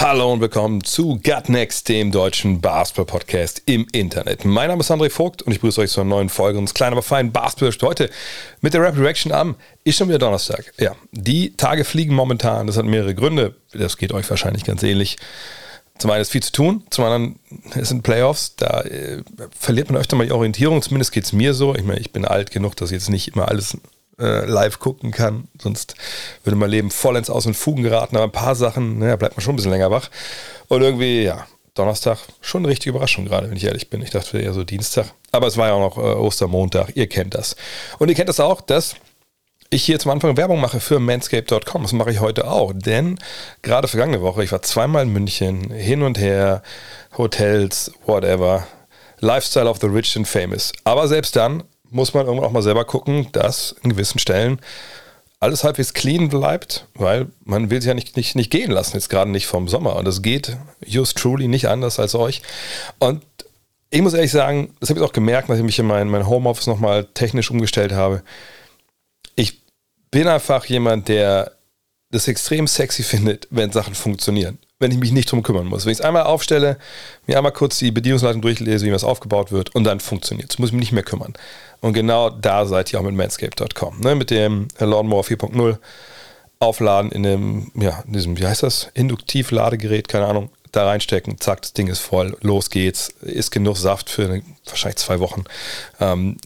Hallo und willkommen zu Gut Next, dem deutschen Basketball-Podcast im Internet. Mein Name ist André Vogt und ich begrüße euch zu einer neuen Folge unseres kleinen, aber feinen basketball heute mit der Rapid Reaction am, ist schon wieder Donnerstag. Ja, die Tage fliegen momentan, das hat mehrere Gründe, das geht euch wahrscheinlich ganz ähnlich. Zum einen ist viel zu tun, zum anderen es sind Playoffs, da äh, verliert man öfter mal die Orientierung, zumindest geht es mir so. Ich meine, ich bin alt genug, dass ich jetzt nicht immer alles äh, live gucken kann, sonst würde mein Leben vollends aus den Fugen geraten, aber ein paar Sachen, naja, bleibt man schon ein bisschen länger wach. Und irgendwie, ja, Donnerstag schon eine richtige Überraschung gerade, wenn ich ehrlich bin. Ich dachte eher so Dienstag, aber es war ja auch noch äh, Ostermontag, ihr kennt das. Und ihr kennt das auch, dass ich hier zum Anfang Werbung mache für manscape.com. Das mache ich heute auch, denn gerade vergangene Woche, ich war zweimal in München, hin und her, Hotels, whatever, Lifestyle of the Rich and Famous. Aber selbst dann muss man irgendwann auch mal selber gucken, dass in gewissen Stellen alles halbwegs clean bleibt, weil man will sich ja nicht, nicht, nicht gehen lassen, jetzt gerade nicht vom Sommer. Und das geht just truly nicht anders als euch. Und ich muss ehrlich sagen, das habe ich auch gemerkt, nachdem ich in mein, mein Homeoffice nochmal technisch umgestellt habe. Ich bin einfach jemand, der das extrem sexy findet, wenn Sachen funktionieren. Wenn ich mich nicht drum kümmern muss. Wenn ich es einmal aufstelle, mir einmal kurz die Bedienungsleitung durchlese, wie was aufgebaut wird und dann funktioniert es. Muss ich mich nicht mehr kümmern. Und genau da seid ihr auch mit manscape.com. Ne? Mit dem Lawnmower 4.0 aufladen in dem, ja, in diesem, wie heißt das? Induktiv-Ladegerät, keine Ahnung. Da reinstecken, zack, das Ding ist voll, los geht's. Ist genug Saft für wahrscheinlich zwei Wochen. Ähm,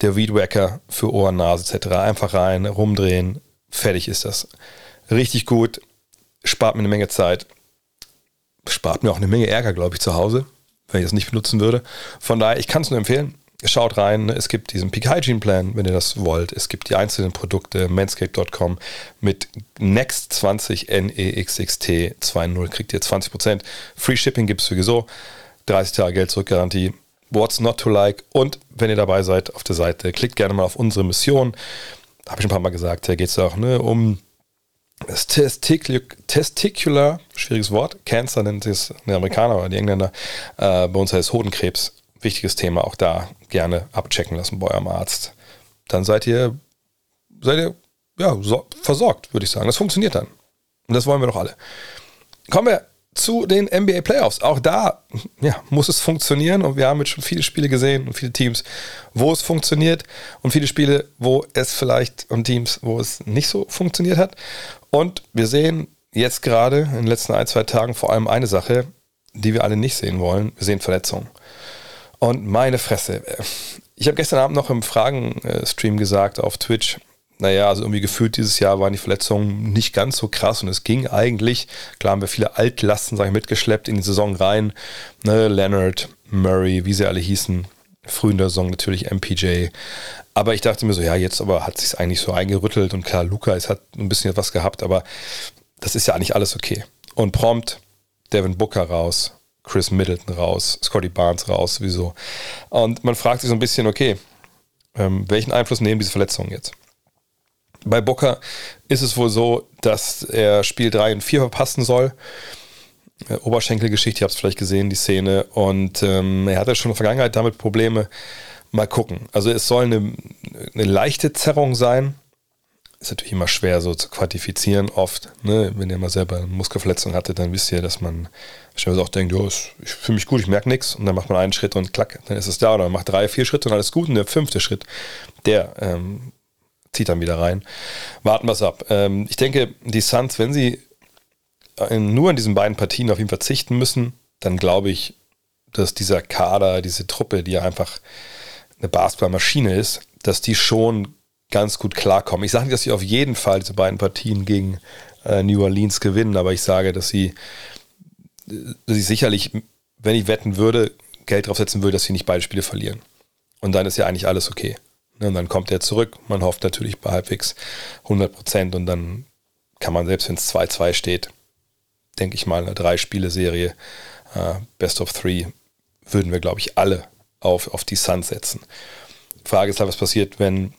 der Weedwacker für Ohren, Nase etc. Einfach rein, rumdrehen, fertig ist das. Richtig gut, spart mir eine Menge Zeit, spart mir auch eine Menge Ärger, glaube ich, zu Hause, wenn ich das nicht benutzen würde. Von daher, ich kann es nur empfehlen. Schaut rein, es gibt diesen Peak Hygiene Plan, wenn ihr das wollt. Es gibt die einzelnen Produkte, manscape.com mit Next20 NEXXT 2.0 kriegt ihr 20%. Free Shipping gibt es sowieso. 30 Tage Geld zurück Garantie. What's not to like? Und wenn ihr dabei seid auf der Seite, klickt gerne mal auf unsere Mission. Habe ich ein paar Mal gesagt, da geht es auch ne, um das Testicular, Testicular, schwieriges Wort, Cancer nennt es die Amerikaner oder die Engländer. Äh, bei uns heißt Hodenkrebs. Wichtiges Thema, auch da gerne abchecken lassen bei eurem Arzt. Dann seid ihr, seid ihr ja, so, versorgt, würde ich sagen. Das funktioniert dann. Und das wollen wir doch alle. Kommen wir zu den NBA Playoffs. Auch da ja, muss es funktionieren und wir haben jetzt schon viele Spiele gesehen und viele Teams, wo es funktioniert und viele Spiele, wo es vielleicht und Teams, wo es nicht so funktioniert hat. Und wir sehen jetzt gerade in den letzten ein, zwei Tagen vor allem eine Sache, die wir alle nicht sehen wollen. Wir sehen Verletzungen. Und meine Fresse. Ich habe gestern Abend noch im Fragen-Stream gesagt auf Twitch, naja, also irgendwie gefühlt dieses Jahr waren die Verletzungen nicht ganz so krass und es ging eigentlich, klar haben wir viele Altlasten, sage ich, mitgeschleppt in die Saison rein. Ne, Leonard, Murray, wie sie alle hießen, früh in der Saison natürlich MPJ. Aber ich dachte mir so, ja, jetzt aber hat sich eigentlich so eingerüttelt und klar, Luca es hat ein bisschen was gehabt, aber das ist ja eigentlich alles okay. Und prompt Devin Booker raus, Chris Middleton raus, Scotty Barnes raus, sowieso. Und man fragt sich so ein bisschen, okay, ähm, welchen Einfluss nehmen diese Verletzungen jetzt? Bei Booker ist es wohl so, dass er Spiel 3 und 4 verpassen soll. Äh, Oberschenkelgeschichte, ihr habt es vielleicht gesehen, die Szene. Und ähm, er hatte schon in der Vergangenheit damit Probleme. Mal gucken. Also es soll eine, eine leichte Zerrung sein. Ist natürlich immer schwer so zu quantifizieren, oft. Ne? Wenn ihr mal selber eine Muskelverletzung hattet, dann wisst ihr, dass man schnell auch denkt, oh, ich fühle mich gut, ich merke nichts. Und dann macht man einen Schritt und klack, dann ist es da. Oder man macht drei, vier Schritte und alles gut. Und der fünfte Schritt, der ähm, zieht dann wieder rein. Warten wir es ab. Ähm, ich denke, die Suns, wenn sie nur in diesen beiden Partien auf ihn verzichten müssen, dann glaube ich, dass dieser Kader, diese Truppe, die ja einfach eine Basketballmaschine ist, dass die schon ganz gut klarkommen. Ich sage nicht, dass sie auf jeden Fall diese beiden Partien gegen äh, New Orleans gewinnen, aber ich sage, dass sie, dass sie sicherlich, wenn ich wetten würde, Geld draufsetzen würde, dass sie nicht beide Spiele verlieren. Und dann ist ja eigentlich alles okay. Ne, und dann kommt er zurück. Man hofft natürlich bei halbwegs 100 Prozent und dann kann man, selbst wenn es 2-2 steht, denke ich mal, eine Drei-Spiele-Serie, äh, Best of Three, würden wir, glaube ich, alle auf, auf die Suns setzen. Frage ist halt, was passiert, wenn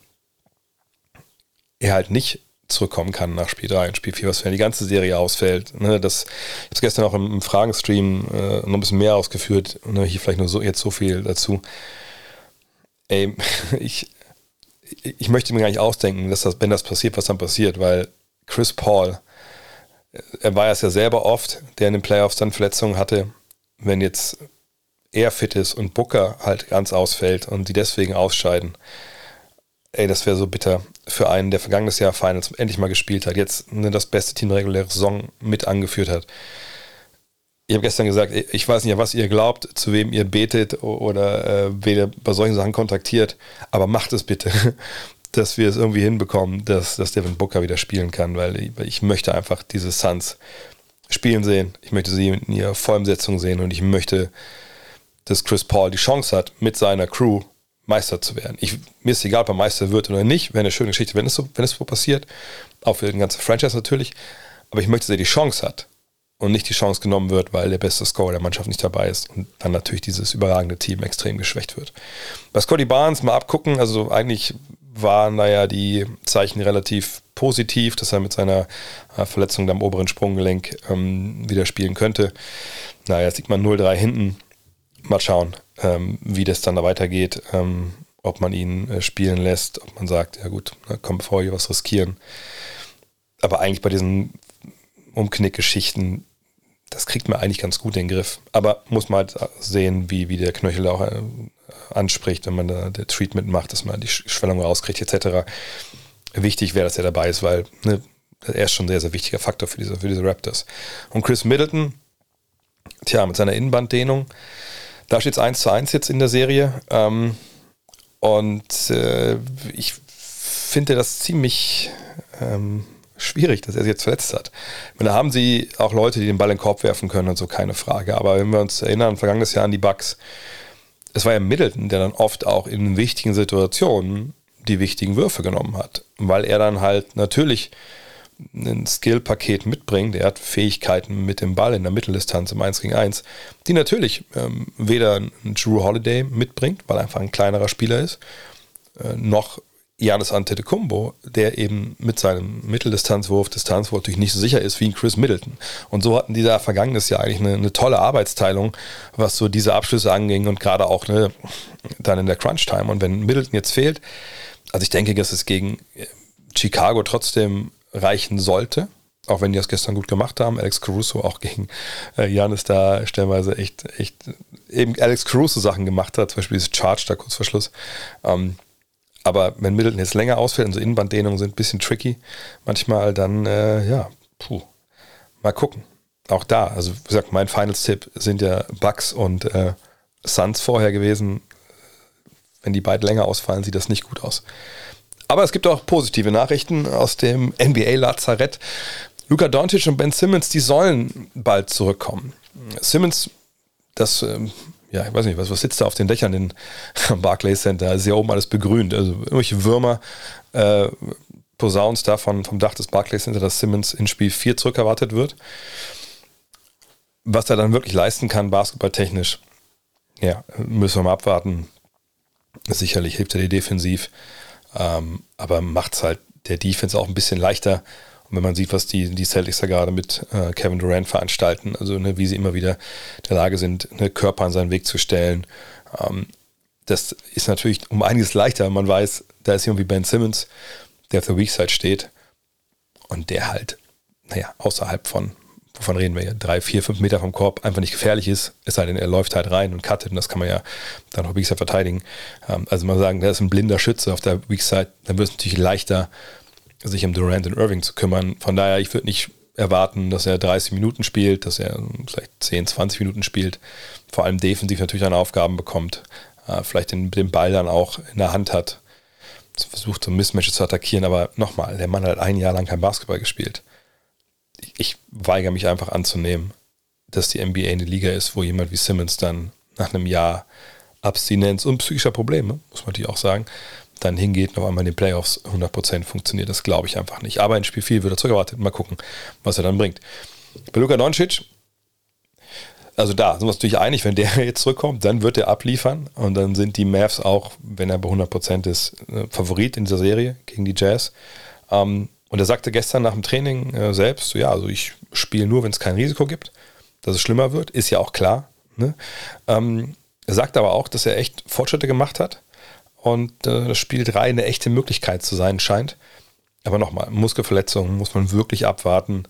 er halt nicht zurückkommen kann nach Spiel 3 und Spiel 4, was wenn die ganze Serie ausfällt. Ne, das, ich habe es gestern auch im, im Fragenstream äh, noch ein bisschen mehr ausgeführt. Ne, hier vielleicht nur so, jetzt so viel dazu. Ey, ich, ich möchte mir gar nicht ausdenken, dass das, wenn das passiert, was dann passiert, weil Chris Paul, äh, er war es ja selber oft, der in den Playoffs dann Verletzungen hatte. Wenn jetzt er fit ist und Booker halt ganz ausfällt und die deswegen ausscheiden, ey, das wäre so bitter für einen, der vergangenes Jahr Finals endlich mal gespielt hat, jetzt ne, das beste Team der regulären Saison mit angeführt hat. Ich habe gestern gesagt, ich weiß nicht, was ihr glaubt, zu wem ihr betet oder äh, wen ihr bei solchen Sachen kontaktiert, aber macht es bitte, dass wir es irgendwie hinbekommen, dass, dass Devin Booker wieder spielen kann, weil ich, ich möchte einfach diese Suns spielen sehen. Ich möchte sie in ihrer Vollumsetzung sehen und ich möchte, dass Chris Paul die Chance hat, mit seiner Crew Meister zu werden. Ich, mir ist egal, ob er Meister wird oder nicht, wäre eine schöne Geschichte, wenn es so, wenn es so passiert. Auch für den ganzen Franchise natürlich. Aber ich möchte, dass er die Chance hat und nicht die Chance genommen wird, weil der beste Scorer der Mannschaft nicht dabei ist und dann natürlich dieses überragende Team extrem geschwächt wird. Bei Scotty Barnes mal abgucken, also eigentlich waren da ja die Zeichen relativ positiv, dass er mit seiner äh, Verletzung am oberen Sprunggelenk ähm, wieder spielen könnte. Naja, jetzt liegt man 0-3 hinten. Mal schauen ähm, wie das dann da weitergeht, ähm, ob man ihn äh, spielen lässt, ob man sagt, ja gut, na, komm, bevor wir hier was riskieren. Aber eigentlich bei diesen Umknickgeschichten, das kriegt man eigentlich ganz gut in den Griff. Aber muss man halt sehen, wie, wie der Knöchel auch äh, anspricht, wenn man da der Treatment macht, dass man die Schwellung rauskriegt, etc. Wichtig wäre, dass er dabei ist, weil ne, er ist schon ein sehr, sehr wichtiger Faktor für diese, für diese Raptors. Und Chris Middleton, tja, mit seiner Innenbanddehnung, da steht es 1 zu 1 jetzt in der Serie. Ähm, und äh, ich finde das ziemlich ähm, schwierig, dass er sich jetzt verletzt hat. Da haben sie auch Leute, die den Ball in den Korb werfen können und so, keine Frage. Aber wenn wir uns erinnern, vergangenes Jahr an die Bucks, es war ja Middleton, der dann oft auch in wichtigen Situationen die wichtigen Würfe genommen hat. Weil er dann halt natürlich ein Skill-Paket mitbringt. Er hat Fähigkeiten mit dem Ball in der Mitteldistanz im 1 gegen 1, die natürlich ähm, weder ein Drew Holiday mitbringt, weil er einfach ein kleinerer Spieler ist, äh, noch Janis Antetokounmpo, der eben mit seinem Mitteldistanzwurf, Distanzwurf natürlich nicht so sicher ist wie ein Chris Middleton. Und so hatten die da vergangenes Jahr eigentlich eine, eine tolle Arbeitsteilung, was so diese Abschlüsse anging und gerade auch ne, dann in der Crunch-Time. Und wenn Middleton jetzt fehlt, also ich denke, dass es gegen äh, Chicago trotzdem reichen sollte. Auch wenn die das gestern gut gemacht haben. Alex Caruso auch gegen äh, Janis da stellenweise echt, echt eben Alex Caruso Sachen gemacht hat, zum Beispiel dieses Charge da kurz vor Schluss. Ähm, aber wenn Middleton jetzt länger ausfällt und so Innenbanddehnungen sind ein bisschen tricky, manchmal dann, äh, ja, puh, mal gucken. Auch da, also wie gesagt, mein Finals-Tipp sind ja Bucks und äh, Suns vorher gewesen. Wenn die beiden länger ausfallen, sieht das nicht gut aus. Aber es gibt auch positive Nachrichten aus dem NBA-Lazarett. Luka Doncic und Ben Simmons, die sollen bald zurückkommen. Simmons, das, ähm, ja, ich weiß nicht, was, was sitzt da auf den Dächern in Barclays Center? Da ist ja oben alles begrünt. Also irgendwelche Würmer äh, posaunen da von, vom Dach des Barclays Center, dass Simmons in Spiel 4 zurückerwartet wird. Was er dann wirklich leisten kann, basketballtechnisch, ja, müssen wir mal abwarten. Sicherlich hilft er dir defensiv. Ähm, aber macht es halt der Defense auch ein bisschen leichter. Wenn man sieht, was die, die Celtics da gerade mit äh, Kevin Durant veranstalten, also ne, wie sie immer wieder in der Lage sind, eine Körper an seinen Weg zu stellen, ähm, das ist natürlich um einiges leichter. Man weiß, da ist irgendwie Ben Simmons, der auf der Weak Side steht und der halt, naja, außerhalb von wovon reden wir hier, drei, vier, fünf Meter vom Korb, einfach nicht gefährlich ist, es sei denn, er läuft halt rein und cuttet und das kann man ja dann auch Weak Side verteidigen. Ähm, also mal sagen, der ist ein blinder Schütze auf der Weak Side, dann wird es natürlich leichter, sich um Durant und Irving zu kümmern. Von daher, ich würde nicht erwarten, dass er 30 Minuten spielt, dass er vielleicht 10, 20 Minuten spielt, vor allem defensiv natürlich seine Aufgaben bekommt, äh, vielleicht den, den Ball dann auch in der Hand hat, versucht so Mismatches zu attackieren, aber nochmal, der Mann hat ein Jahr lang kein Basketball gespielt. Ich weigere mich einfach anzunehmen, dass die NBA eine Liga ist, wo jemand wie Simmons dann nach einem Jahr Abstinenz und psychischer Probleme, muss man natürlich auch sagen, dann hingeht und auf einmal in den Playoffs 100% funktioniert. Das glaube ich einfach nicht. Aber in Spiel 4 wird er zurückerwartet. Mal gucken, was er dann bringt. Bei Luka Doncic, Also da sind wir uns natürlich einig, wenn der jetzt zurückkommt, dann wird er abliefern und dann sind die Mavs auch, wenn er bei 100% ist, äh, Favorit in dieser Serie gegen die Jazz. Ähm, und er sagte gestern nach dem Training äh, selbst, ja, also ich spiele nur, wenn es kein Risiko gibt, dass es schlimmer wird, ist ja auch klar. Ne? Ähm, er sagt aber auch, dass er echt Fortschritte gemacht hat und äh, das Spiel 3 eine echte Möglichkeit zu sein scheint. Aber nochmal, Muskelverletzungen muss man wirklich abwarten.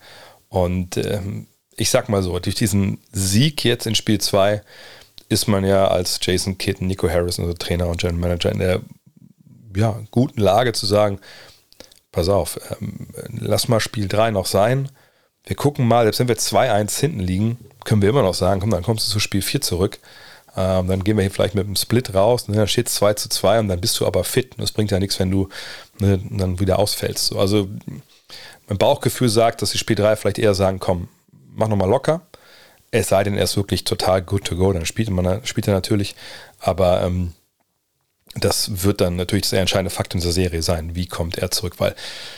Und ähm, ich sag mal so, durch diesen Sieg jetzt in Spiel 2 ist man ja als Jason Kidd, Nico Harrison, also Trainer und General Manager, in der ja, guten Lage zu sagen, pass auf, ähm, lass mal Spiel 3 noch sein. Wir gucken mal, selbst wenn wir 2-1 hinten liegen, können wir immer noch sagen, komm, dann kommst du zu Spiel 4 zurück. Ähm, dann gehen wir hier vielleicht mit einem Split raus, ne, dann steht es 2 zu 2 und dann bist du aber fit. Das bringt ja nichts, wenn du ne, dann wieder ausfällst. So, also mein Bauchgefühl sagt, dass die Spiel 3 vielleicht eher sagen, komm, mach nochmal locker. Es sei denn, er ist wirklich total good to go, dann spielt, man, spielt er natürlich. Aber ähm, das wird dann natürlich der entscheidende Fakt in dieser Serie sein. Wie kommt er zurück? Weil,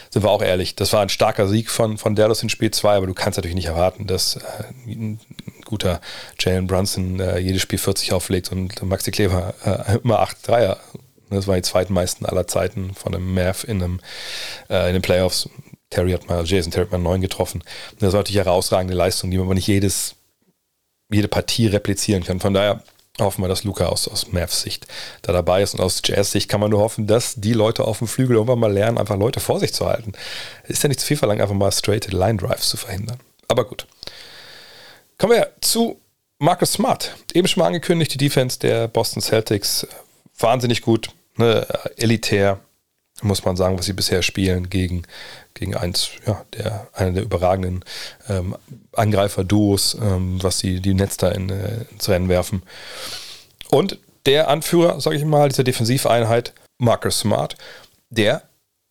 sind wir auch ehrlich, das war ein starker Sieg von, von Dallas in Spiel 2, aber du kannst natürlich nicht erwarten, dass äh, ein guter Jalen Brunson äh, jedes Spiel 40 auflegt und Maxi Kleber äh, immer 8 Dreier. Das war die zweitmeisten aller Zeiten von einem Mav in, einem, äh, in den Playoffs. Terry hat mal, Jason Terry hat mal neun getroffen. Das war natürlich herausragende Leistung, die man aber nicht jedes, jede Partie replizieren kann. Von daher hoffen wir, dass Luca aus, aus Mavs Sicht da dabei ist. Und aus Jazz Sicht kann man nur hoffen, dass die Leute auf dem Flügel irgendwann mal lernen, einfach Leute vor sich zu halten. Ist ja nicht zu viel verlangt, einfach mal straight Line Drives zu verhindern. Aber gut. Kommen wir zu Marcus Smart. Eben schon mal angekündigt, die Defense der Boston Celtics. Wahnsinnig gut, ne, elitär, muss man sagen, was sie bisher spielen gegen, gegen eins, ja, der, einer der überragenden ähm, Angreifer-Duos, ähm, was die, die Netz da in, äh, ins Rennen werfen. Und der Anführer, sage ich mal, dieser Defensiveinheit, Marcus Smart, der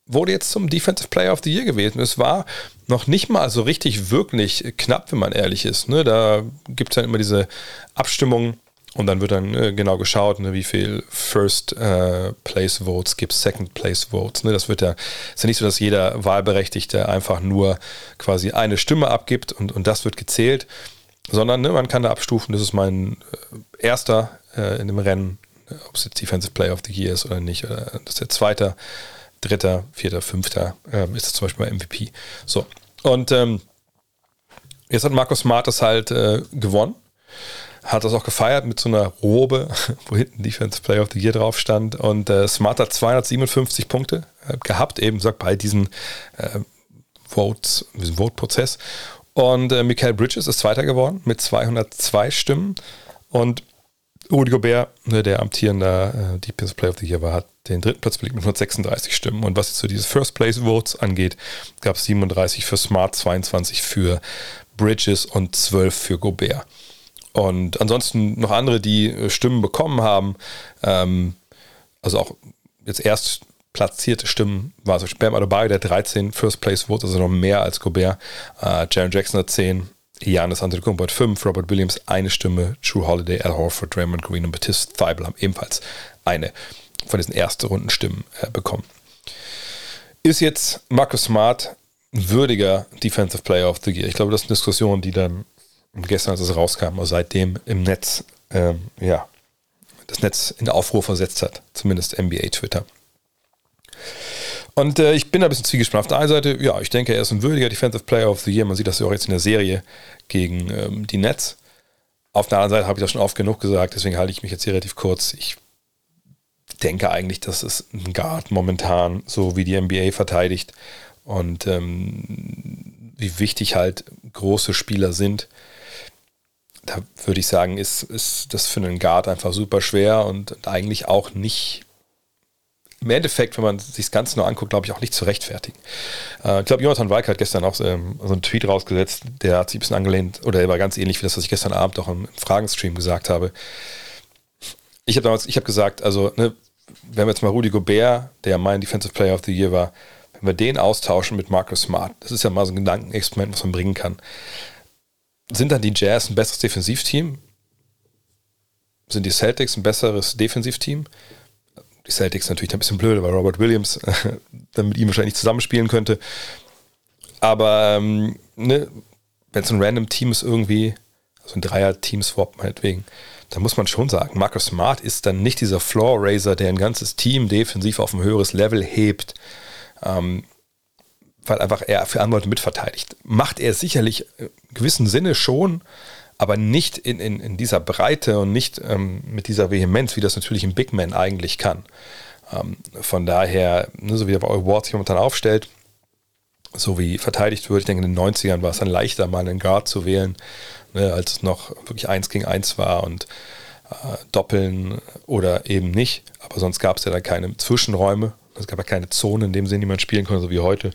wurde jetzt zum Defensive Player of the Year gewählt. Und es war noch nicht mal so richtig wirklich knapp, wenn man ehrlich ist. Ne? Da gibt es dann immer diese Abstimmung und dann wird dann äh, genau geschaut, ne, wie viel First äh, Place Votes gibt, Second Place Votes. Ne? Das wird ja, ist ja nicht so, dass jeder Wahlberechtigte einfach nur quasi eine Stimme abgibt und, und das wird gezählt, sondern ne, man kann da abstufen, das ist mein äh, erster äh, in dem Rennen, ob es jetzt Defensive Player of the Year ist oder nicht, oder das ist der zweite, dritter, vierter, fünfter, ähm, ist das zum Beispiel bei MVP. So, und ähm, jetzt hat Markus Smart das halt äh, gewonnen hat das auch gefeiert mit so einer Robe, wo hinten Defense Player of the Year drauf stand. Und äh, Smart hat 257 Punkte äh, gehabt, eben sagt bei diesen äh, Votes, diesem Vote-Prozess. Und äh, Michael Bridges ist Zweiter geworden mit 202 Stimmen. Und Rudy Gobert, ne, der amtierende äh, Defensive Player of the Year war, hat den dritten Platz belegt mit 136 Stimmen. Und was jetzt so diese First Place Votes angeht, gab es 37 für Smart, 22 für Bridges und 12 für Gobert. Und ansonsten noch andere, die äh, Stimmen bekommen haben. Ähm, also auch jetzt erst platzierte Stimmen war so Bam Adebayo, der 13 First Place Votes, also noch mehr als Gobert. Äh, Jaron Jackson hat 10, Janis Antetokounmpo hat 5, Robert Williams eine Stimme, True Holiday, Al Horford, Draymond Green und Batiste Thibault haben ebenfalls eine von diesen ersten Runden Stimmen äh, bekommen. Ist jetzt Marcus Smart würdiger Defensive Player of the Year? Ich glaube, das ist eine Diskussion, die dann und gestern, als es rauskam, also seitdem im Netz, ähm, ja, das Netz in Aufruhr versetzt hat, zumindest NBA Twitter. Und äh, ich bin ein bisschen zwiegespannt. Auf der einen Seite, ja, ich denke, er ist ein würdiger Defensive Player of the Year. Man sieht das ja auch jetzt in der Serie gegen ähm, die Nets. Auf der anderen Seite habe ich das schon oft genug gesagt, deswegen halte ich mich jetzt hier relativ kurz. Ich denke eigentlich, dass es ein Guard momentan, so wie die NBA verteidigt und ähm, wie wichtig halt große Spieler sind, da würde ich sagen, ist, ist das für einen Guard einfach super schwer und eigentlich auch nicht im Endeffekt, wenn man sich das Ganze nur anguckt, glaube ich, auch nicht zu rechtfertigen. Äh, ich glaube, Jonathan Weik hat gestern auch ähm, so einen Tweet rausgesetzt, der hat sich ein bisschen angelehnt, oder er war ganz ähnlich wie das, was ich gestern Abend auch im Fragenstream gesagt habe. Ich habe damals, ich habe gesagt, also, ne, wenn wir jetzt mal Rudy Gobert, der mein Defensive Player of the Year war, wenn wir den austauschen mit Marcus Smart, das ist ja mal so ein Gedankenexperiment, was man bringen kann, sind dann die Jazz ein besseres Defensivteam? Sind die Celtics ein besseres Defensivteam? Die Celtics natürlich ein bisschen blöd, weil Robert Williams dann mit ihm wahrscheinlich zusammenspielen könnte. Aber ähm, ne, wenn es ein random Team ist irgendwie, also ein Dreier-Team-Swap meinetwegen, da muss man schon sagen, Marcus Smart ist dann nicht dieser Floor-Raiser, der ein ganzes Team defensiv auf ein höheres Level hebt, ähm, weil einfach er für Leute mitverteidigt. Macht er sicherlich in gewissem Sinne schon, aber nicht in, in, in dieser Breite und nicht ähm, mit dieser Vehemenz, wie das natürlich ein Big Man eigentlich kann. Ähm, von daher, ne, so wie er bei Awards sich momentan aufstellt, so wie verteidigt wird, ich denke in den 90ern war es dann leichter, mal einen Guard zu wählen, ne, als es noch wirklich eins gegen eins war und äh, doppeln oder eben nicht. Aber sonst gab es ja da keine Zwischenräume. Es gab ja keine Zone in dem Sinn, die man spielen konnte, so wie heute.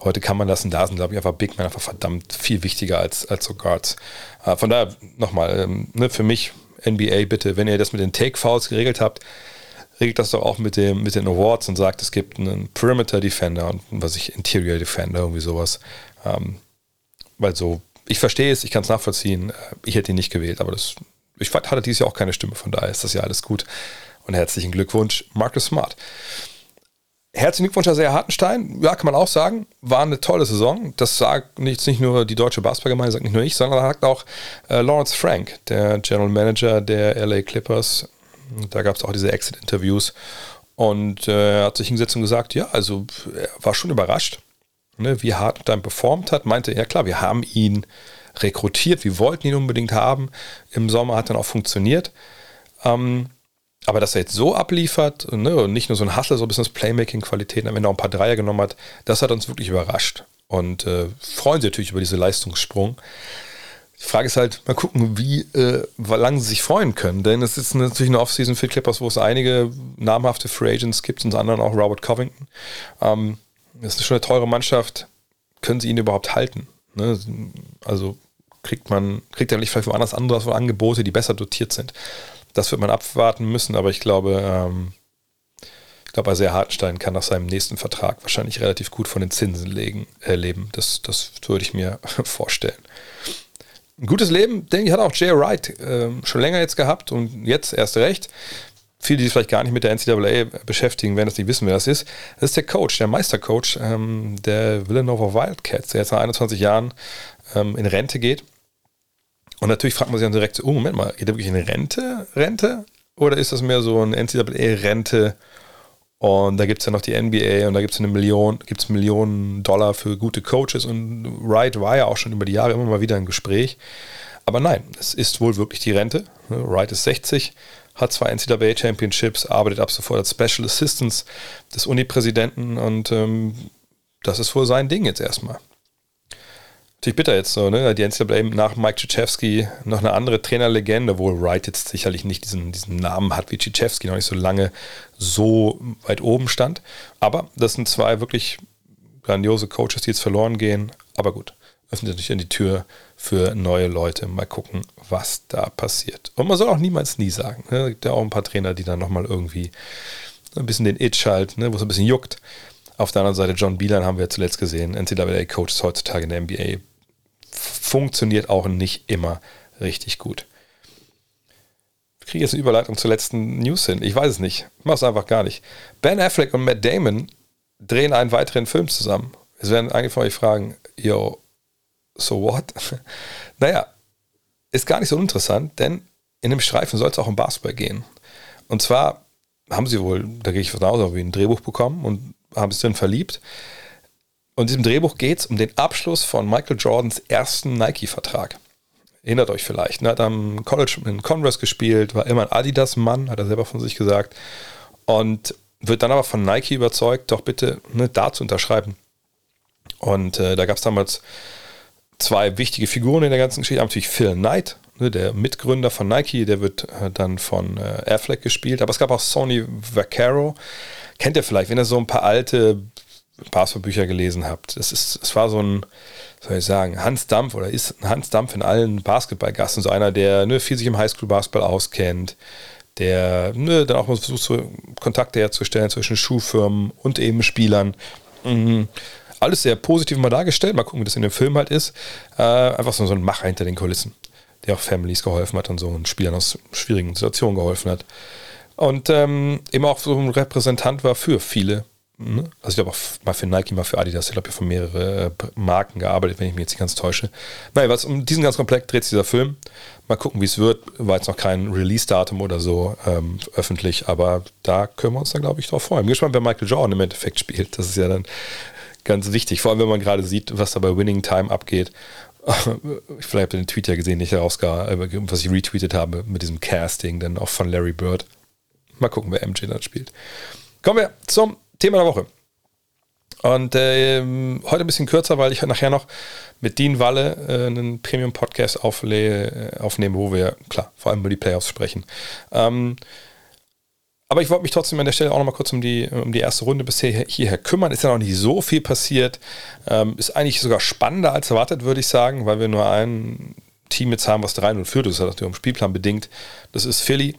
Heute kann man das und da sind, glaube ich, einfach Big Man einfach verdammt viel wichtiger als, als so Guards. Äh, von daher nochmal, ähm, ne, für mich NBA bitte, wenn ihr das mit den Take-Fouls geregelt habt, regelt das doch auch mit, dem, mit den Awards und sagt, es gibt einen Perimeter Defender und was ich, Interior Defender, irgendwie sowas. Ähm, weil so, ich verstehe es, ich kann es nachvollziehen. Äh, ich hätte ihn nicht gewählt, aber das, ich hatte dieses Jahr auch keine Stimme, von daher ist das ja alles gut. Und herzlichen Glückwunsch, Marcus Smart. Herzlichen Glückwunsch, Herr Sehr Hartenstein. Ja, kann man auch sagen, war eine tolle Saison. Das sagt nicht, nicht nur die deutsche Basketballgemeinde, sagt nicht nur ich, sondern sagt auch äh, Lawrence Frank, der General Manager der LA Clippers. Da gab es auch diese Exit-Interviews. Und äh, er hat sich hingesetzt und gesagt, ja, also er war schon überrascht, ne, wie Hartenstein performt hat. Meinte, ja klar, wir haben ihn rekrutiert, wir wollten ihn unbedingt haben. Im Sommer hat dann auch funktioniert. Ähm, aber dass er jetzt so abliefert ne, und nicht nur so ein Hustle, so ein bisschen das Playmaking-Qualitäten, am Ende auch ein paar Dreier genommen hat, das hat uns wirklich überrascht. Und äh, freuen sich natürlich über diesen Leistungssprung. Die Frage ist halt, mal gucken, wie äh, lange sie sich freuen können. Denn es ist natürlich eine Offseason für Clippers, wo es einige namhafte Free Agents gibt, unter anderem auch Robert Covington. Ähm, das ist schon eine teure Mannschaft. Können sie ihn überhaupt halten? Ne? Also kriegt man, kriegt er vielleicht woanders andere Angebote, die besser dotiert sind. Das wird man abwarten müssen, aber ich glaube, ähm, ich glaube, Isaiah Hartenstein kann nach seinem nächsten Vertrag wahrscheinlich relativ gut von den Zinsen legen, äh, leben. Das, das würde ich mir vorstellen. Ein gutes Leben, denke ich, hat auch Jay Wright äh, schon länger jetzt gehabt und jetzt erst recht. Viele, die sich vielleicht gar nicht mit der NCAA beschäftigen, werden das nicht wissen, wer das ist. Das ist der Coach, der Meistercoach ähm, der Villanova Wildcats, der jetzt nach 21 Jahren ähm, in Rente geht und natürlich fragt man sich dann direkt, oh Moment mal, geht er wirklich in Rente? Rente? Oder ist das mehr so ein NCAA-Rente? Und da gibt es ja noch die NBA und da gibt es eine Million, gibt es Millionen Dollar für gute Coaches und Wright war ja auch schon über die Jahre immer mal wieder im Gespräch. Aber nein, es ist wohl wirklich die Rente. Wright ist 60, hat zwei NCAA Championships, arbeitet ab sofort als Special Assistant des Uni-Präsidenten und ähm, das ist wohl sein Ding jetzt erstmal natürlich bitter jetzt so, ne? Die NCAA nach Mike Krzyzewski noch eine andere Trainerlegende, wo Wright jetzt sicherlich nicht diesen, diesen Namen hat wie Krzyzewski, noch nicht so lange so weit oben stand. Aber das sind zwei wirklich grandiose Coaches, die jetzt verloren gehen. Aber gut, öffnet natürlich die Tür für neue Leute. Mal gucken, was da passiert. Und man soll auch niemals nie sagen. Ne? Es gibt ja auch ein paar Trainer, die dann nochmal irgendwie ein bisschen den Itch halt, ne? wo es ein bisschen juckt. Auf der anderen Seite, John Beelan haben wir zuletzt gesehen, NCAA-Coaches heutzutage in der NBA funktioniert auch nicht immer richtig gut. Ich kriege jetzt eine Überleitung zur letzten News hin. Ich weiß es nicht. Ich mache es einfach gar nicht. Ben Affleck und Matt Damon drehen einen weiteren Film zusammen. Es werden einige von euch fragen, yo, so what? naja, ist gar nicht so interessant, denn in dem Streifen soll es auch um Basketball gehen. Und zwar haben sie wohl, da gehe ich von aus, wie ein Drehbuch bekommen und haben sich drin verliebt. Und in diesem Drehbuch geht es um den Abschluss von Michael Jordans ersten Nike-Vertrag. Erinnert euch vielleicht. Er ne? hat am College in Converse gespielt, war immer ein Adidas-Mann, hat er selber von sich gesagt. Und wird dann aber von Nike überzeugt, doch bitte ne, da zu unterschreiben. Und äh, da gab es damals zwei wichtige Figuren in der ganzen Geschichte. Natürlich Phil Knight, ne, der Mitgründer von Nike, der wird äh, dann von äh, Affleck gespielt. Aber es gab auch Sony Vaccaro. Kennt ihr vielleicht, wenn ihr so ein paar alte Basketballbücher gelesen habt. Es, ist, es war so ein, soll ich sagen, Hans Dampf oder ist ein Hans Dampf in allen Basketballgassen. So einer, der ne, viel sich im Highschool-Basketball auskennt, der ne, dann auch mal versucht, so Kontakte herzustellen zwischen Schuhfirmen und eben Spielern. Mhm. Alles sehr positiv mal dargestellt. Mal gucken, wie das in dem Film halt ist. Äh, einfach so, so ein Macher hinter den Kulissen, der auch Families geholfen hat und so und Spielern aus schwierigen Situationen geholfen hat. Und ähm, eben auch so ein Repräsentant war für viele Ne? Also ich glaube auch mal für Nike, mal für Adidas. Ich glaube, ich habe für mehrere äh, Marken gearbeitet, wenn ich mich jetzt nicht ganz täusche. Naja, was um diesen ganz Komplex dreht sich dieser Film. Mal gucken, wie es wird. War jetzt noch kein Release-Datum oder so ähm, öffentlich, aber da können wir uns dann, glaube ich, drauf freuen. Ich bin gespannt, wer Michael Jordan im Endeffekt spielt. Das ist ja dann ganz wichtig. Vor allem, wenn man gerade sieht, was da bei Winning Time abgeht. Vielleicht habt ihr den Tweet ja gesehen, den äh, was ich retweetet habe mit diesem Casting, dann auch von Larry Bird. Mal gucken, wer MJ dann spielt. Kommen wir zum Thema der Woche. Und äh, heute ein bisschen kürzer, weil ich nachher noch mit Dean Walle äh, einen Premium-Podcast äh, aufnehme, wo wir, klar, vor allem über die Playoffs sprechen. Ähm, aber ich wollte mich trotzdem an der Stelle auch noch mal kurz um die, um die erste Runde bisher hierher kümmern. Ist ja noch nicht so viel passiert. Ähm, ist eigentlich sogar spannender als erwartet, würde ich sagen, weil wir nur ein Team jetzt haben, was 3-0 führt. Das ist natürlich im Spielplan bedingt. Das ist Philly.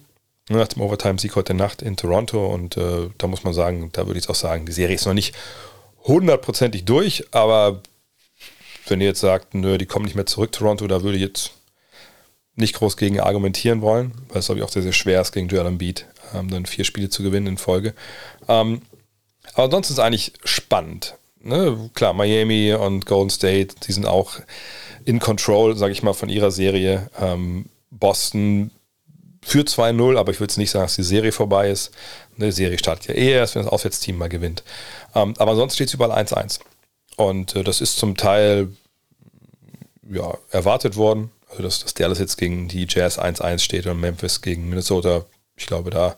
Nach dem Overtime-Sieg heute Nacht in Toronto. Und äh, da muss man sagen, da würde ich auch sagen, die Serie ist noch nicht hundertprozentig durch, aber wenn ihr jetzt sagt, nö, die kommen nicht mehr zurück, Toronto, da würde ich jetzt nicht groß gegen argumentieren wollen, weil es, glaube ich, auch sehr, sehr schwer ist, gegen Joel Embiid ähm, dann vier Spiele zu gewinnen in Folge. Ähm, aber ansonsten ist es eigentlich spannend. Ne? Klar, Miami und Golden State, die sind auch in Control, sage ich mal, von ihrer Serie. Ähm, Boston führt 2-0, aber ich würde nicht sagen, dass die Serie vorbei ist. Eine Serie startet ja eher erst, wenn das Auswärtsteam mal gewinnt. Ähm, aber sonst steht es überall 1-1. Und äh, das ist zum Teil ja, erwartet worden. Also, dass, dass Dallas jetzt gegen die Jazz 1-1 steht und Memphis gegen Minnesota. Ich glaube, da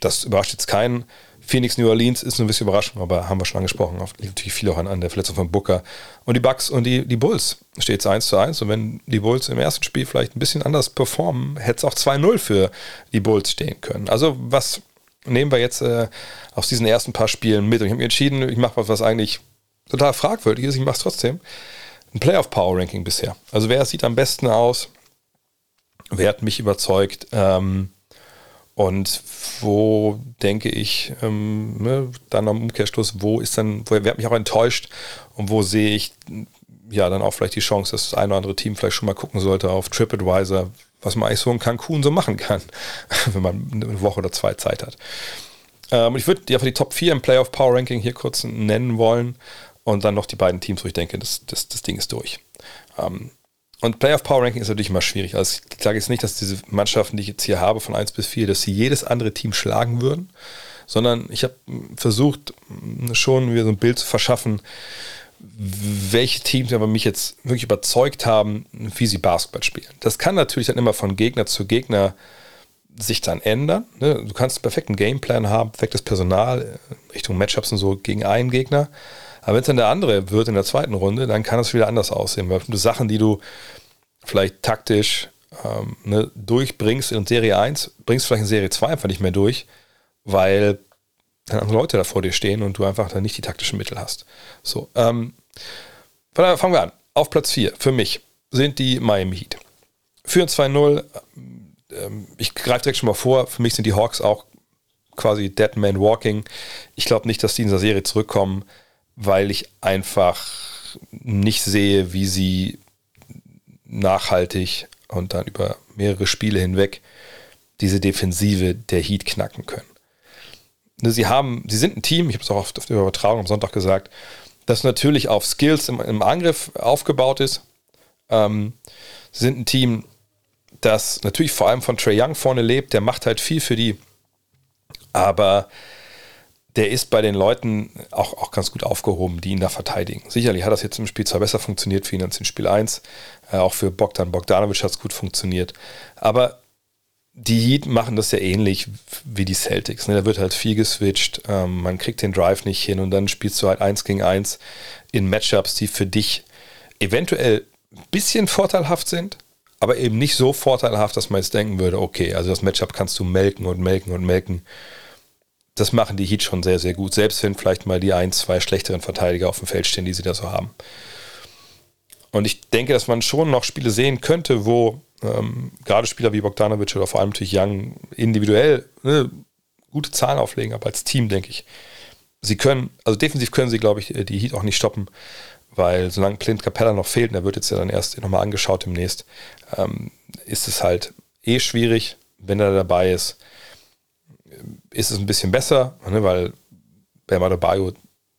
das überrascht jetzt keinen. Phoenix New Orleans ist ein bisschen Überraschung, aber haben wir schon angesprochen. Liegt natürlich viel auch an, an der Verletzung von Booker. Und die Bucks und die, die Bulls steht es 1 zu 1. Und wenn die Bulls im ersten Spiel vielleicht ein bisschen anders performen, hätte es auch 2-0 für die Bulls stehen können. Also was nehmen wir jetzt äh, aus diesen ersten paar Spielen mit? Und ich habe mir entschieden, ich mache was, was eigentlich total fragwürdig ist, ich mache es trotzdem. Ein Playoff-Power-Ranking bisher. Also wer sieht am besten aus? Wer hat mich überzeugt? Ähm, und wo denke ich, ähm, ne, dann am Umkehrschluss, wo ist dann, wo, hat mich auch enttäuscht und wo sehe ich ja dann auch vielleicht die Chance, dass das eine oder andere Team vielleicht schon mal gucken sollte auf TripAdvisor, was man eigentlich so in Cancun so machen kann, wenn man eine Woche oder zwei Zeit hat. Ähm, ich würde einfach die Top 4 im Playoff Power Ranking hier kurz nennen wollen und dann noch die beiden Teams, wo ich denke, das, das, das Ding ist durch. Ähm, und Playoff Power Ranking ist natürlich immer schwierig. Also ich sage jetzt nicht, dass diese Mannschaften, die ich jetzt hier habe, von 1 bis 4, dass sie jedes andere Team schlagen würden, sondern ich habe versucht, schon wieder so ein Bild zu verschaffen, welche Teams aber mich jetzt wirklich überzeugt haben, wie sie Basketball spielen. Das kann natürlich dann immer von Gegner zu Gegner sich dann ändern. Ne? Du kannst einen perfekten Gameplan haben, perfektes Personal äh, Richtung Matchups und so gegen einen Gegner. Aber wenn es dann der andere wird in der zweiten Runde, dann kann es wieder anders aussehen. Weil du Sachen, die du vielleicht taktisch ähm, ne, durchbringst in Serie 1, bringst vielleicht in Serie 2 einfach nicht mehr durch, weil dann andere Leute da vor dir stehen und du einfach dann nicht die taktischen Mittel hast. So, ähm, fangen wir an. Auf Platz 4 für mich sind die Miami Heat. Führen 2-0. Ähm, ich greife direkt schon mal vor. Für mich sind die Hawks auch quasi Dead Man Walking. Ich glaube nicht, dass die in dieser Serie zurückkommen, weil ich einfach nicht sehe, wie sie nachhaltig und dann über mehrere Spiele hinweg diese Defensive der Heat knacken können. Ne, sie haben, sie sind ein Team, ich habe es auch auf, der Übertragung am Sonntag gesagt, das natürlich auf Skills im, im Angriff aufgebaut ist. Ähm, sie sind ein Team, das natürlich vor allem von Trey Young vorne lebt, der macht halt viel für die, aber der ist bei den Leuten auch, auch ganz gut aufgehoben, die ihn da verteidigen. Sicherlich hat das jetzt im Spiel zwar besser funktioniert für ihn als in Spiel 1, äh, auch für Bogdan Bogdanovic hat es gut funktioniert, aber die Heat machen das ja ähnlich wie die Celtics. Ne? Da wird halt viel geswitcht, ähm, man kriegt den Drive nicht hin und dann spielst du halt eins gegen eins in Matchups, die für dich eventuell ein bisschen vorteilhaft sind, aber eben nicht so vorteilhaft, dass man jetzt denken würde, okay, also das Matchup kannst du melken und melken und melken. Das machen die Heat schon sehr, sehr gut, selbst wenn vielleicht mal die ein, zwei schlechteren Verteidiger auf dem Feld stehen, die sie da so haben. Und ich denke, dass man schon noch Spiele sehen könnte, wo ähm, gerade Spieler wie Bogdanovic oder vor allem natürlich Young individuell ne, gute Zahlen auflegen, aber als Team denke ich, sie können, also defensiv können sie, glaube ich, die Heat auch nicht stoppen, weil solange Clint Capella noch fehlt, und der wird jetzt ja dann erst nochmal angeschaut demnächst, ähm, ist es halt eh schwierig, wenn er dabei ist, ist es ein bisschen besser, ne, weil Bam Adebayo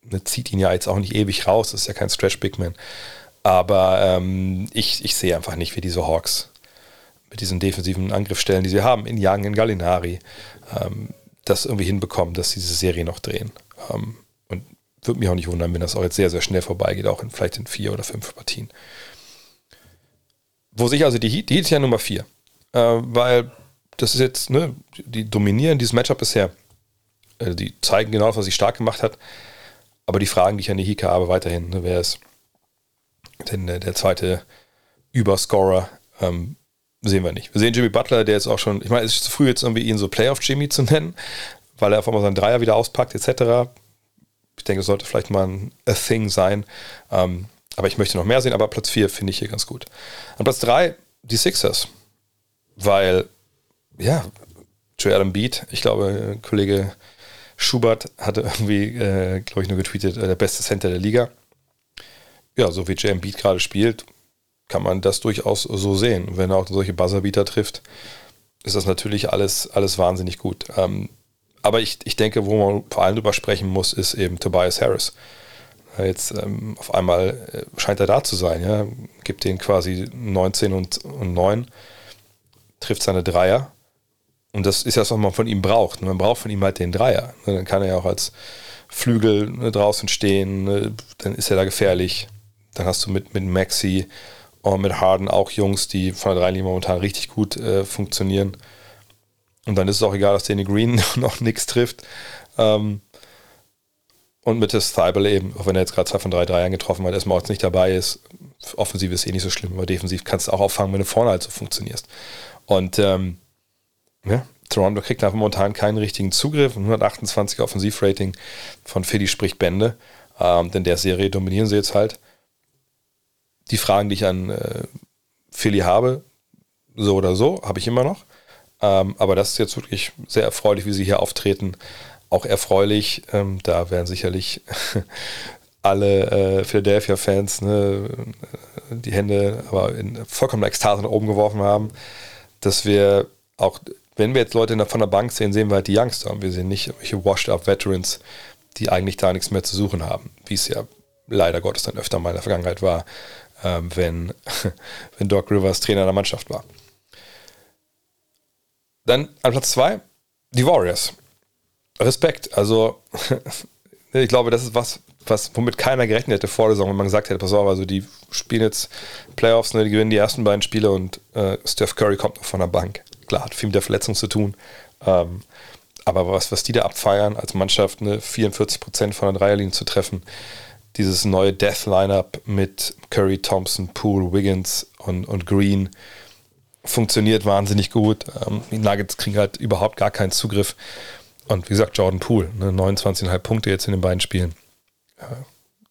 ne, zieht ihn ja jetzt auch nicht ewig raus, das ist ja kein Stretch Big Man. Aber ähm, ich, ich sehe einfach nicht, wie diese Hawks mit diesen defensiven Angriffsstellen, die sie haben, in Young, in Gallinari, ähm, das irgendwie hinbekommen, dass diese Serie noch drehen. Ähm, und würde mich auch nicht wundern, wenn das auch jetzt sehr, sehr schnell vorbeigeht, auch in vielleicht in vier oder fünf Partien. Wo sich also die Heat, die Heat ist ja Nummer vier, äh, weil das ist jetzt, ne, die dominieren dieses Matchup bisher. Äh, die zeigen genau, was sie stark gemacht hat. Aber die Fragen, die ich an die Heat habe, weiterhin, ne, wer ist denn der, der zweite Überscorer, ähm, sehen wir nicht. Wir sehen Jimmy Butler, der jetzt auch schon, ich meine, es ist zu früh jetzt irgendwie ihn so Playoff-Jimmy zu nennen, weil er auf einmal seinen Dreier wieder auspackt, etc. Ich denke, es sollte vielleicht mal ein A Thing sein. Ähm, aber ich möchte noch mehr sehen, aber Platz 4 finde ich hier ganz gut. An Platz 3 die Sixers, weil, ja, Joel Embiid, ich glaube, Kollege Schubert hatte irgendwie, äh, glaube ich, nur getweetet, äh, der beste Center der Liga. Ja, so wie Joel Embiid gerade spielt, kann man das durchaus so sehen. Wenn er auch solche Buzzerbeater trifft, ist das natürlich alles, alles wahnsinnig gut. Ähm, aber ich, ich denke, wo man vor allem drüber sprechen muss, ist eben Tobias Harris. Jetzt ähm, auf einmal äh, scheint er da zu sein. Ja? Gibt den quasi 19 und, und 9, trifft seine Dreier. Und das ist ja das, was man von ihm braucht. Man braucht von ihm halt den Dreier. Dann kann er ja auch als Flügel ne, draußen stehen, ne, dann ist er da gefährlich. Dann hast du mit, mit Maxi und mit Harden auch Jungs, die von der Dreilinie momentan richtig gut äh, funktionieren. Und dann ist es auch egal, dass Danny Green noch nichts trifft. Ähm, und mit das Thibault eben, auch wenn er jetzt gerade zwei von drei Dreiern getroffen hat, erstmal auch nicht dabei ist. Offensiv ist eh nicht so schlimm, aber defensiv kannst du auch auffangen, wenn du vorne halt so funktionierst. Und ähm, ja, Toronto kriegt nach momentan keinen richtigen Zugriff. 128 Offensivrating von Philly spricht Bände. Ähm, denn der Serie dominieren sie jetzt halt die Fragen, die ich an äh, Philly habe, so oder so, habe ich immer noch. Ähm, aber das ist jetzt wirklich sehr erfreulich, wie sie hier auftreten. Auch erfreulich, ähm, da werden sicherlich alle äh, Philadelphia-Fans ne, die Hände aber in vollkommener Ekstase nach oben geworfen haben, dass wir auch, wenn wir jetzt Leute von der Bank sehen, sehen wir halt die Youngster und wir sehen nicht irgendwelche Washed-up-Veterans, die eigentlich da nichts mehr zu suchen haben, wie es ja leider Gottes dann öfter mal in der Vergangenheit war ähm, wenn, wenn Doc Rivers Trainer der Mannschaft war. Dann an Platz 2 die Warriors. Respekt. Also, ich glaube, das ist was, was, womit keiner gerechnet hätte vor der Saison, wenn man gesagt hätte, pass auf, also die spielen jetzt Playoffs, ne, die gewinnen die ersten beiden Spiele und äh, Steph Curry kommt noch von der Bank. Klar, hat viel mit der Verletzung zu tun. Ähm, aber was, was die da abfeiern als Mannschaft, ne, 44% von der Dreierlinie zu treffen, dieses neue Death-Lineup mit Curry, Thompson, Poole, Wiggins und, und Green funktioniert wahnsinnig gut. Ähm, die Nuggets kriegen halt überhaupt gar keinen Zugriff. Und wie gesagt, Jordan Poole, ne, 29,5 Punkte jetzt in den beiden Spielen.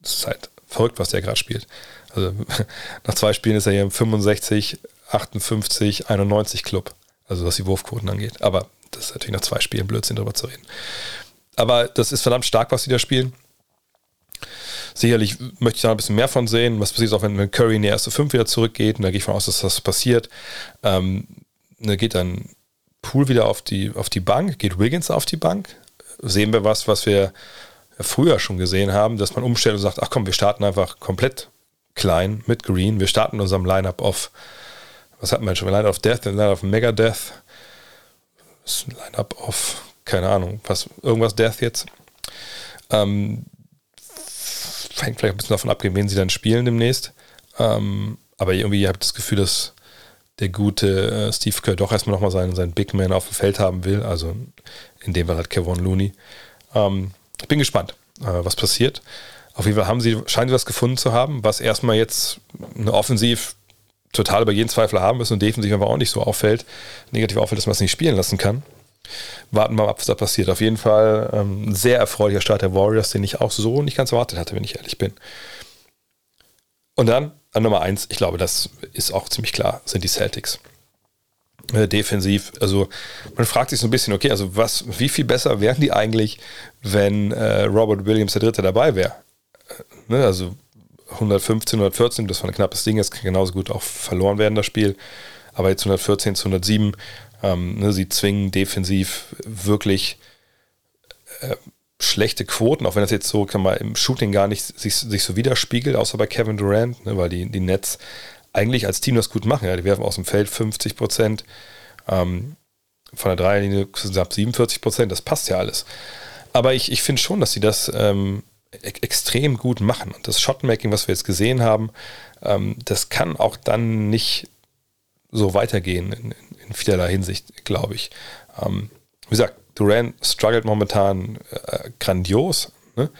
Das ist halt verrückt, was der gerade spielt. Also nach zwei Spielen ist er hier im 65, 58, 91 Club. Also was die Wurfquoten angeht. Aber das ist natürlich nach zwei Spielen Blödsinn darüber zu reden. Aber das ist verdammt stark, was sie da spielen. Sicherlich möchte ich da ein bisschen mehr von sehen. Was passiert auch, wenn, Curry in die erste Fünf wieder zurückgeht? Und da gehe ich von aus, dass das passiert. Ähm, da geht dann Pool wieder auf die, auf die Bank, geht Wiggins auf die Bank. Sehen wir was, was wir früher schon gesehen haben, dass man umstellt und sagt, ach komm, wir starten einfach komplett klein mit Green. Wir starten in unserem Lineup auf, was hatten wir schon? Lineup of Death, Lineup of Megadeth. Das Lineup of, keine Ahnung, was, irgendwas Death jetzt. Ähm, hängt vielleicht ein bisschen davon ab, wen sie dann spielen demnächst. Ähm, aber irgendwie habe ich das Gefühl, dass der gute äh, Steve Kerr doch erstmal nochmal seinen, seinen Big Man auf dem Feld haben will. Also in dem Fall halt Kevin Looney. Ähm, ich bin gespannt, äh, was passiert. Auf jeden Fall haben sie, scheinen sie was gefunden zu haben, was erstmal jetzt eine Offensiv total über jeden Zweifel haben ist und defensiv aber auch nicht so auffällt, negativ auffällt, dass man es nicht spielen lassen kann warten wir mal ab, was da passiert. Auf jeden Fall ähm, ein sehr erfreulicher Start der Warriors, den ich auch so nicht ganz erwartet hatte, wenn ich ehrlich bin. Und dann an Nummer 1, ich glaube, das ist auch ziemlich klar, sind die Celtics. Äh, defensiv, also man fragt sich so ein bisschen, okay, also was, wie viel besser wären die eigentlich, wenn äh, Robert Williams der Dritte dabei wäre? Äh, ne, also 115, 114, das war ein knappes Ding, das kann genauso gut auch verloren werden, das Spiel. Aber jetzt 114 zu 107, ähm, ne, sie zwingen defensiv wirklich äh, schlechte Quoten, auch wenn das jetzt so kann man im Shooting gar nicht sich, sich so widerspiegelt, außer bei Kevin Durant, ne, weil die, die Nets eigentlich als Team das gut machen. Ja. Die werfen aus dem Feld 50 Prozent, ähm, von der Dreierlinie knapp 47 Prozent, das passt ja alles. Aber ich, ich finde schon, dass sie das ähm, extrem gut machen. Und das Shotmaking, was wir jetzt gesehen haben, ähm, das kann auch dann nicht so weitergehen in, in vielerlei Hinsicht, glaube ich. Ähm, wie gesagt, Durant struggelt momentan äh, grandios. Ne?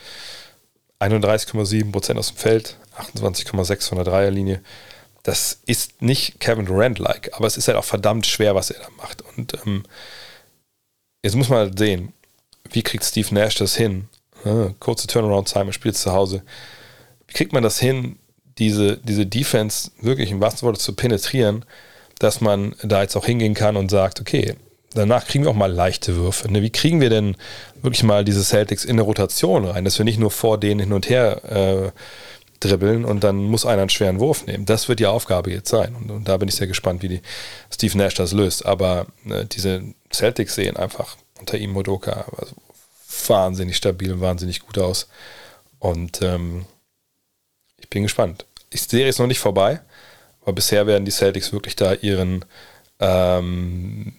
31,7% aus dem Feld, 28,6% von der Dreierlinie. Das ist nicht Kevin Durant-like, aber es ist halt auch verdammt schwer, was er da macht. Und ähm, jetzt muss man halt sehen, wie kriegt Steve Nash das hin? Ne? Kurze Turnaround-Time, er spielt zu Hause. Wie kriegt man das hin, diese, diese Defense wirklich im wahrsten Worte zu penetrieren, dass man da jetzt auch hingehen kann und sagt, okay, danach kriegen wir auch mal leichte Würfe. Ne? Wie kriegen wir denn wirklich mal diese Celtics in eine Rotation rein, dass wir nicht nur vor denen hin und her äh, dribbeln und dann muss einer einen schweren Wurf nehmen. Das wird die Aufgabe jetzt sein. Und, und da bin ich sehr gespannt, wie die Steve Nash das löst. Aber äh, diese Celtics sehen einfach unter ihm Modoka also wahnsinnig stabil und wahnsinnig gut aus. Und ähm, ich bin gespannt. Die Serie ist noch nicht vorbei, aber bisher werden die Celtics wirklich da ihren ähm,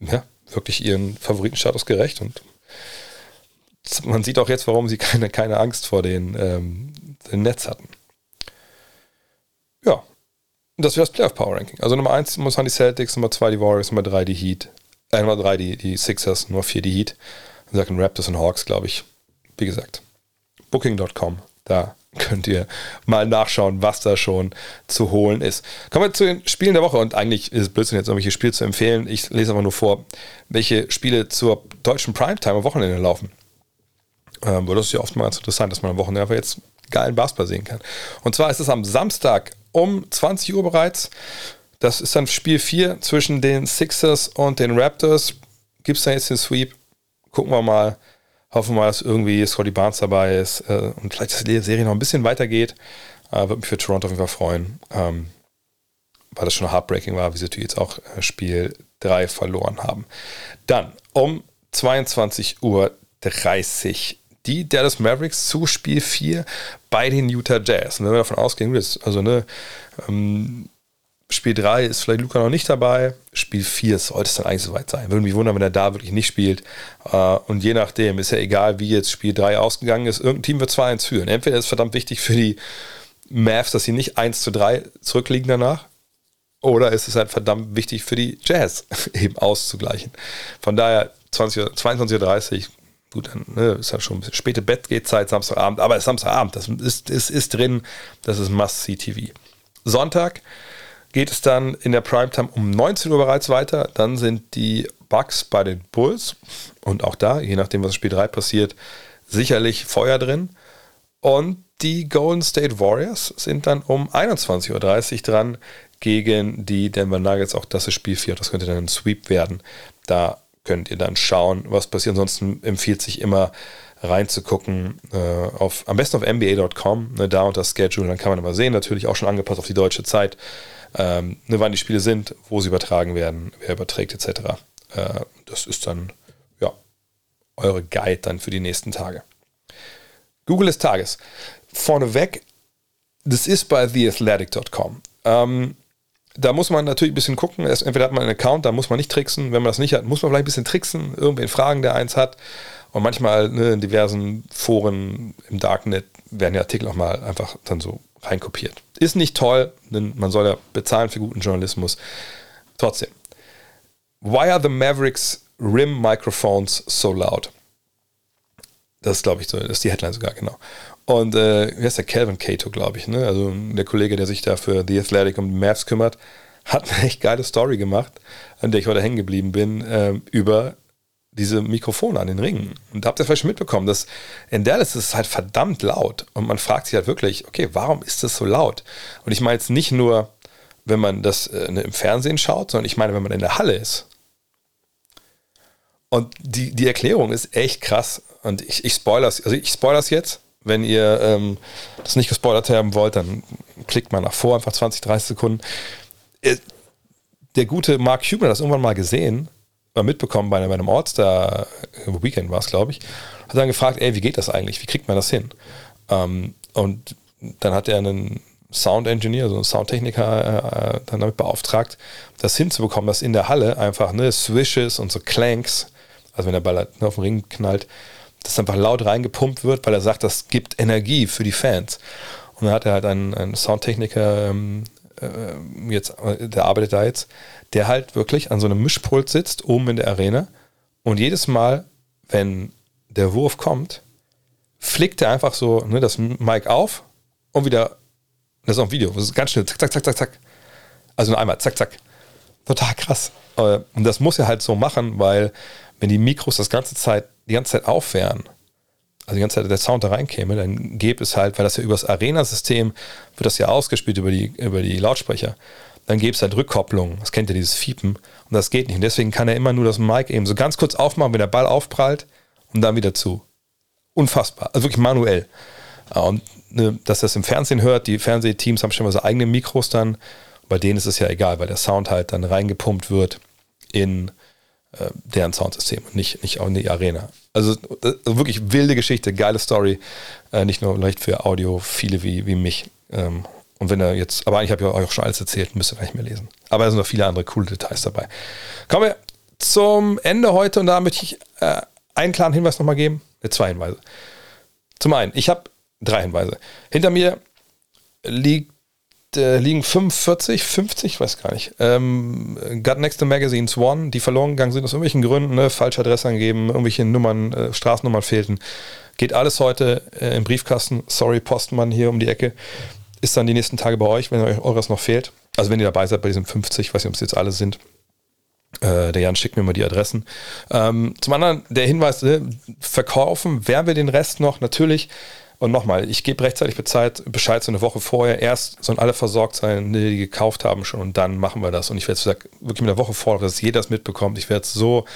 ja, wirklich ihren Favoritenstatus gerecht und man sieht auch jetzt, warum sie keine, keine Angst vor den, ähm, den Netz hatten. Ja, das wäre das Playoff Power Ranking. Also Nummer 1 muss man die Celtics, Nummer 2 die Warriors, Nummer 3 die Heat, äh, Nummer 3 die, die Sixers, Nummer 4 die Heat. Dann sagen Raptors und Hawks, glaube ich. Wie gesagt, Booking.com, da könnt ihr mal nachschauen, was da schon zu holen ist. Kommen wir zu den Spielen der Woche und eigentlich ist es Blödsinn, jetzt irgendwelche Spiele zu empfehlen. Ich lese aber nur vor, welche Spiele zur deutschen Primetime am Wochenende laufen. Ähm, das ist ja oft mal ganz interessant, dass man am Wochenende einfach jetzt geilen Basketball sehen kann. Und zwar ist es am Samstag um 20 Uhr bereits. Das ist dann Spiel 4 zwischen den Sixers und den Raptors. Gibt es da jetzt den Sweep? Gucken wir mal. Hoffen wir dass irgendwie Scotty Barnes dabei ist äh, und vielleicht, die Serie noch ein bisschen weitergeht. Äh, Würde mich für Toronto auf jeden Fall freuen. Ähm, weil das schon heartbreaking war, wie sie natürlich jetzt auch äh, Spiel 3 verloren haben. Dann um 22.30 Uhr die Dallas Mavericks zu Spiel 4 bei den Utah Jazz. Und wenn wir davon ausgehen, also ne, ähm, Spiel 3 ist vielleicht Luca noch nicht dabei. Spiel 4 sollte es dann eigentlich soweit sein. Würde mich wundern, wenn er da wirklich nicht spielt. Äh, und je nachdem, ist ja egal, wie jetzt Spiel 3 ausgegangen ist, irgendein Team wird 2-1 führen. Entweder ist es verdammt wichtig für die Mavs, dass sie nicht 1 zu 3 zurückliegen danach. Oder ist es halt verdammt wichtig für die Jazz, eben auszugleichen. Von daher 22.30 Uhr, gut, dann ne, ist halt schon ein bisschen späte Bettgehzeit, Samstagabend, aber es ist Samstagabend, das ist, ist, ist drin, das ist Must-See-TV. Sonntag geht es dann in der Primetime um 19 Uhr bereits weiter. Dann sind die Bucks bei den Bulls. Und auch da, je nachdem, was Spiel 3 passiert, sicherlich Feuer drin. Und die Golden State Warriors sind dann um 21.30 Uhr dran gegen die Denver Nuggets. Auch das ist Spiel 4. Das könnte dann ein Sweep werden. Da könnt ihr dann schauen, was passiert. Ansonsten empfiehlt sich immer reinzugucken, äh, auf, am besten auf NBA.com, ne, da unter Schedule, dann kann man immer sehen, natürlich auch schon angepasst auf die deutsche Zeit, ähm, ne, wann die Spiele sind, wo sie übertragen werden, wer überträgt etc. Äh, das ist dann ja eure Guide dann für die nächsten Tage. Google des Tages. Vorneweg, das ist bei theathletic.com. Ähm, da muss man natürlich ein bisschen gucken. Entweder hat man einen Account, da muss man nicht tricksen. Wenn man das nicht hat, muss man vielleicht ein bisschen tricksen, irgendwen fragen, der eins hat. Und manchmal ne, in diversen Foren im Darknet werden die Artikel auch mal einfach dann so reinkopiert. Ist nicht toll, denn man soll ja bezahlen für guten Journalismus. Trotzdem. Why are the Mavericks Rim Microphones so loud? Das ist, glaube ich, so, das ist die Headline sogar, genau. Und äh, wie heißt der Calvin Cato, glaube ich, ne? Also der Kollege, der sich da für The Athletic und Mavs kümmert, hat eine echt geile Story gemacht, an der ich heute hängen geblieben bin, äh, über diese Mikrofone an den Ringen. Und da habt ihr vielleicht schon mitbekommen, dass in Dallas ist es halt verdammt laut. Und man fragt sich halt wirklich, okay, warum ist das so laut? Und ich meine jetzt nicht nur, wenn man das äh, im Fernsehen schaut, sondern ich meine, wenn man in der Halle ist. Und die, die Erklärung ist echt krass. Und ich, ich spoilers, also ich spoilers jetzt. Wenn ihr ähm, das nicht gespoilert haben wollt, dann klickt mal nach vor, einfach 20, 30 Sekunden. Äh, der gute Mark Huber hat das irgendwann mal gesehen mal mitbekommen bei, einem Ortsstar Weekend war es, glaube ich, hat dann gefragt, ey, wie geht das eigentlich? Wie kriegt man das hin? Ähm, und dann hat er einen Sound Engineer, so einen Soundtechniker, äh, dann damit beauftragt, das hinzubekommen, dass in der Halle einfach ne, Swishes und so Clanks, also wenn der Ball halt, ne, auf den Ring knallt, dass einfach laut reingepumpt wird, weil er sagt, das gibt Energie für die Fans. Und dann hat er halt einen, einen Soundtechniker, ähm, äh, jetzt, der arbeitet da jetzt, der halt wirklich an so einem Mischpult sitzt, oben in der Arena. Und jedes Mal, wenn der Wurf kommt, flickt er einfach so ne, das Mic auf und wieder, das ist auch ein Video, das ist ganz schnell, zack, zack, zack, zack, zack. Also nur einmal, zack, zack. Total krass. Äh, und das muss er halt so machen, weil wenn die Mikros das ganze Zeit, die ganze Zeit auf wären, also die ganze Zeit der Sound da reinkäme, dann gäbe es halt, weil das ja über das Arena-System wird das ja ausgespielt über die, über die Lautsprecher, dann gäbe es halt Rückkopplung. Das kennt ihr, dieses Fiepen. Und das geht nicht. Und deswegen kann er immer nur das Mic eben so ganz kurz aufmachen, wenn der Ball aufprallt und dann wieder zu. Unfassbar. Also wirklich manuell. Und ne, dass das im Fernsehen hört, die Fernsehteams haben schon mal so eigene Mikros dann. Bei denen ist es ja egal, weil der Sound halt dann reingepumpt wird in äh, deren Soundsystem und nicht, nicht auch in die Arena. Also äh, wirklich wilde Geschichte, geile Story. Äh, nicht nur leicht für Audio, viele wie, wie mich. Ähm, und wenn er jetzt, aber eigentlich habe ich euch auch schon alles erzählt, müsst ihr gar nicht mehr lesen. Aber es sind noch viele andere coole Details dabei. Kommen wir zum Ende heute und da möchte ich äh, einen klaren Hinweis nochmal geben. Ne, zwei Hinweise. Zum einen, ich habe drei Hinweise. Hinter mir liegt, äh, liegen 45, 50, weiß gar nicht. Ähm, Got Next to Magazines One, die verloren gegangen sind aus irgendwelchen Gründen, ne, falsche Adresse angegeben, irgendwelche Nummern, äh, Straßennummern fehlten. Geht alles heute äh, im Briefkasten. Sorry, Postmann hier um die Ecke. Ist dann die nächsten Tage bei euch, wenn euch eures noch fehlt. Also wenn ihr dabei seid bei diesen 50, weiß nicht, ob es jetzt alle sind. Äh, der Jan schickt mir mal die Adressen. Ähm, zum anderen der Hinweis, äh, verkaufen, werden wir den Rest noch natürlich. Und nochmal, ich gebe rechtzeitig Bescheid, Bescheid so eine Woche vorher. Erst sollen alle versorgt sein, die gekauft haben schon und dann machen wir das. Und ich werde wirklich mit einer Woche vor, dass jeder es mitbekommt. Ich werde so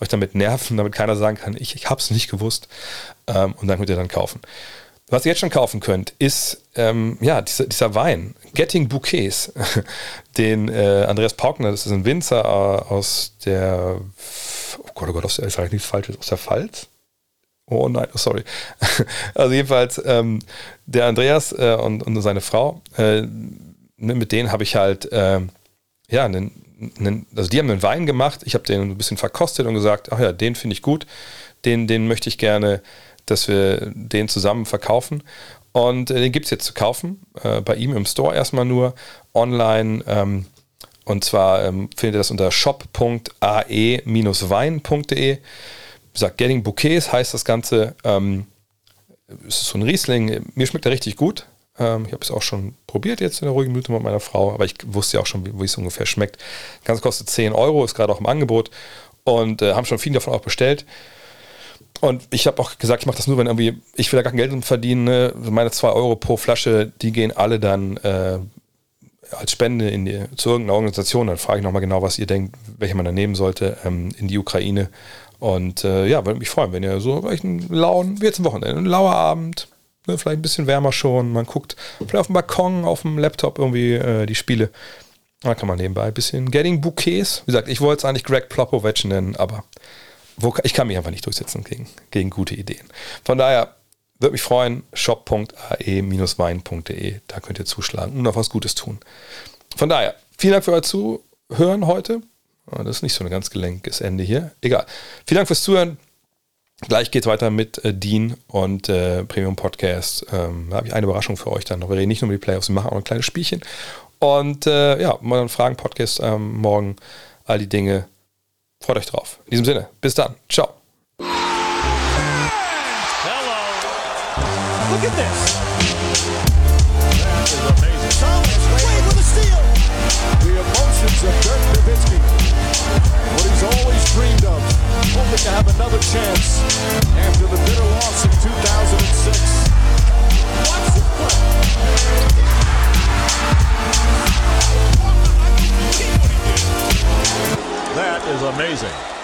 euch damit nerven, damit keiner sagen kann, ich, ich habe es nicht gewusst. Ähm, und dann könnt ihr dann kaufen. Was ihr jetzt schon kaufen könnt, ist ähm, ja, dieser, dieser, Wein, Getting Bouquets, den äh, Andreas Paukner, das ist ein Winzer äh, aus der, oh Gott, oh Gott, aus der, ich sage nichts Falsches, aus der Pfalz? Oh nein, oh, sorry. Also jedenfalls der Andreas äh, und, und, seine Frau, äh, mit denen habe ich halt, ähm, ja, einen, einen, also die haben einen Wein gemacht, ich habe den ein bisschen verkostet und gesagt, ach ja, den finde ich gut, den, den möchte ich gerne dass wir den zusammen verkaufen. Und äh, den gibt es jetzt zu kaufen, äh, bei ihm im Store erstmal nur, online. Ähm, und zwar ähm, findet ihr das unter shop.ae-wein.de. Gesagt, Getting Bouquets heißt das Ganze. Ähm, es ist so ein Riesling. Mir schmeckt er richtig gut. Ähm, ich habe es auch schon probiert jetzt in der ruhigen Minute mit meiner Frau, aber ich wusste ja auch schon, wie, wie es ungefähr schmeckt. Das Ganze kostet 10 Euro, ist gerade auch im Angebot und äh, haben schon viel davon auch bestellt. Und ich habe auch gesagt, ich mache das nur, wenn irgendwie, ich will da gar kein Geld verdienen. Ne? Meine 2 Euro pro Flasche, die gehen alle dann äh, als Spende in die, zu irgendeiner Organisation. Dann frage ich nochmal genau, was ihr denkt, welche man da nehmen sollte, ähm, in die Ukraine. Und äh, ja, würde mich freuen, wenn ihr so vielleicht einen lauen, wie jetzt ein Wochenende, ein lauer Abend, ne, vielleicht ein bisschen wärmer schon, man guckt vielleicht auf dem Balkon, auf dem Laptop irgendwie äh, die Spiele. Da kann man nebenbei ein bisschen Getting Bouquets. Wie gesagt, ich wollte es eigentlich Greg Plopovic nennen, aber wo, ich kann mich einfach nicht durchsetzen gegen, gegen gute Ideen. Von daher würde mich freuen, shop.ae-wein.de, da könnt ihr zuschlagen und noch was Gutes tun. Von daher, vielen Dank für euer Zuhören heute. Ah, das ist nicht so ein ganz gelenkes Ende hier. Egal. Vielen Dank fürs Zuhören. Gleich geht es weiter mit äh, Dean und äh, Premium Podcast. Ähm, da habe ich eine Überraschung für euch dann. Wir reden nicht nur über die Playoffs, wir machen auch ein kleines Spielchen. Und äh, ja, mal einen Fragen-Podcast ähm, morgen. All die Dinge Freut euch drauf. In diesem Sinne, bis dann. Ciao. Hello. Look at this. That is amazing. Thomas Wade with a steal. The emotions of Dirk Nowitzki. What he's always dreamed of. Hoping to have another chance after the bitter loss in 2006. Watch this play. That is amazing.